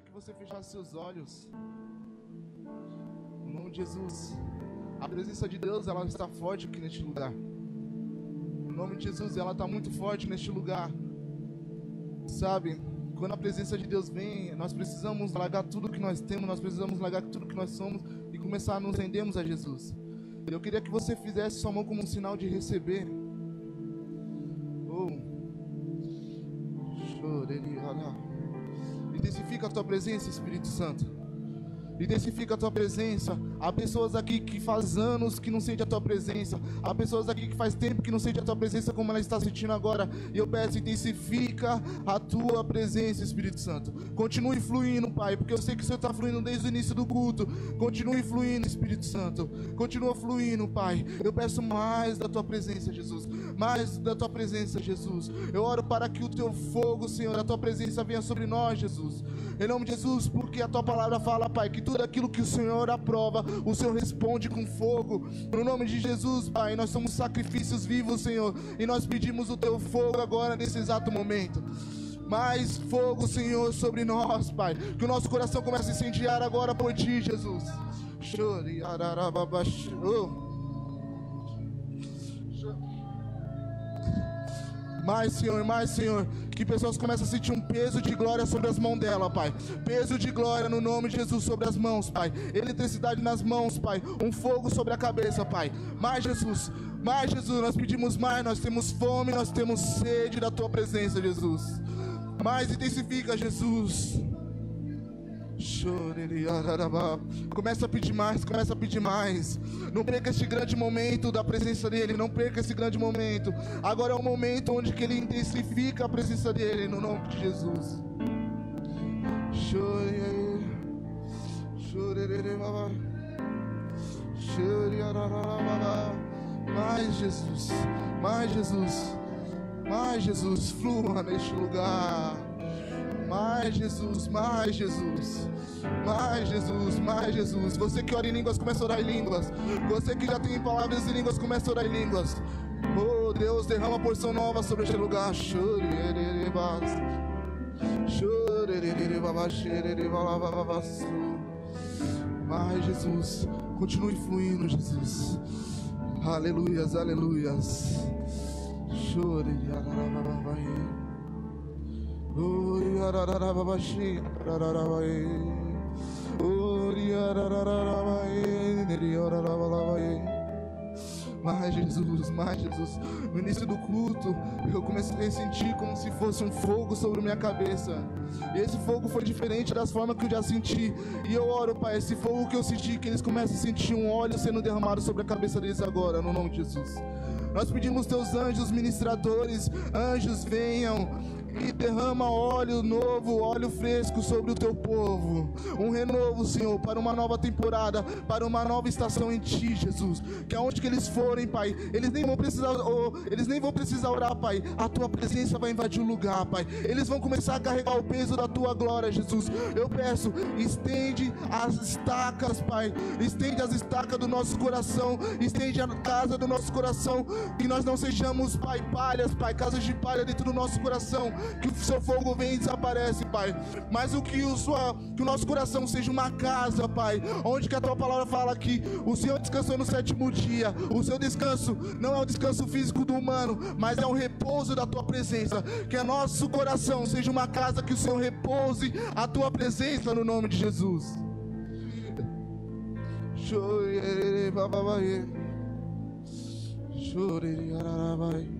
queria que você fechasse seus olhos. Em nome de Jesus. A presença de Deus, ela está forte aqui neste lugar. Em nome de Jesus, ela está muito forte neste lugar. Sabe, quando a presença de Deus vem, nós precisamos largar tudo que nós temos, nós precisamos largar tudo que nós somos e começar a nos rendermos a Jesus. Eu queria que você fizesse sua mão como um sinal de receber. Oh. Intensifica a tua presença, Espírito Santo. Intensifica a tua presença. Há pessoas aqui que faz anos que não sente a tua presença. Há pessoas aqui que faz tempo que não sente a tua presença como ela está sentindo agora. E eu peço, intensifica a tua presença, Espírito Santo. Continue fluindo, Pai, porque eu sei que o Senhor está fluindo desde o início do culto. Continue fluindo, Espírito Santo. Continua fluindo, Pai. Eu peço mais da tua presença, Jesus. Mais da tua presença, Jesus. Eu oro para que o teu fogo, Senhor, a tua presença venha sobre nós, Jesus. Em nome de Jesus, porque a tua palavra fala, Pai, que tudo aquilo que o Senhor aprova, o Senhor responde com fogo. No nome de Jesus, Pai, nós somos sacrifícios vivos, Senhor, e nós pedimos o teu fogo agora nesse exato momento. Mais fogo, Senhor, sobre nós, Pai. Que o nosso coração comece a incendiar agora por ti, Jesus. Chore, Mais, Senhor, mais, Senhor. Que pessoas comecem a sentir um peso de glória sobre as mãos dela, Pai. Peso de glória no nome de Jesus sobre as mãos, Pai. Eletricidade nas mãos, Pai. Um fogo sobre a cabeça, Pai. Mais, Jesus. Mais, Jesus. Nós pedimos mais. Nós temos fome, nós temos sede da Tua presença, Jesus. Mais intensifica, Jesus. Começa a pedir mais, começa a pedir mais. Não perca este grande momento da presença dele, não perca esse grande momento. Agora é o momento onde que ele intensifica a presença dele no nome de Jesus. Mais Jesus, mais Jesus, mais Jesus, flua neste lugar. Mais Jesus, mais Jesus. Mais Jesus, mais Jesus. Você que ora em línguas, começa a orar em línguas. Você que já tem palavras em línguas, começa a orar em línguas. Oh Deus, derrama porção nova sobre este lugar. Mais Jesus, continue fluindo, Jesus. Aleluias, aleluias. Chore, mais Jesus, mais Jesus. No início do culto, eu comecei a sentir como se fosse um fogo sobre minha cabeça. E esse fogo foi diferente das formas que eu já senti. E eu oro, Pai, esse fogo que eu senti, que eles comecem a sentir um óleo sendo derramado sobre a cabeça deles agora, no nome de Jesus. Nós pedimos teus anjos ministradores, anjos venham e derrama óleo novo, óleo fresco sobre o teu povo. Um renovo, Senhor, para uma nova temporada, para uma nova estação em ti, Jesus. Que aonde que eles forem, Pai, eles nem vão precisar, oh, eles nem vão precisar orar, Pai. A tua presença vai invadir o lugar, Pai. Eles vão começar a carregar o peso da tua glória, Jesus. Eu peço, estende as estacas, Pai. Estende as estacas do nosso coração, estende a casa do nosso coração, que nós não sejamos, Pai, palhas, Pai, casas de palha dentro do nosso coração que o seu fogo vem e desaparece, Pai. Mas o que o, sua, que o nosso coração seja uma casa, Pai, onde que a tua palavra fala que o Senhor descansou no sétimo dia. O seu descanso não é o descanso físico do humano, mas é o repouso da tua presença. Que o nosso coração seja uma casa que o Senhor repouse a tua presença no nome de Jesus. Chore, bababaye. Chore, arabai.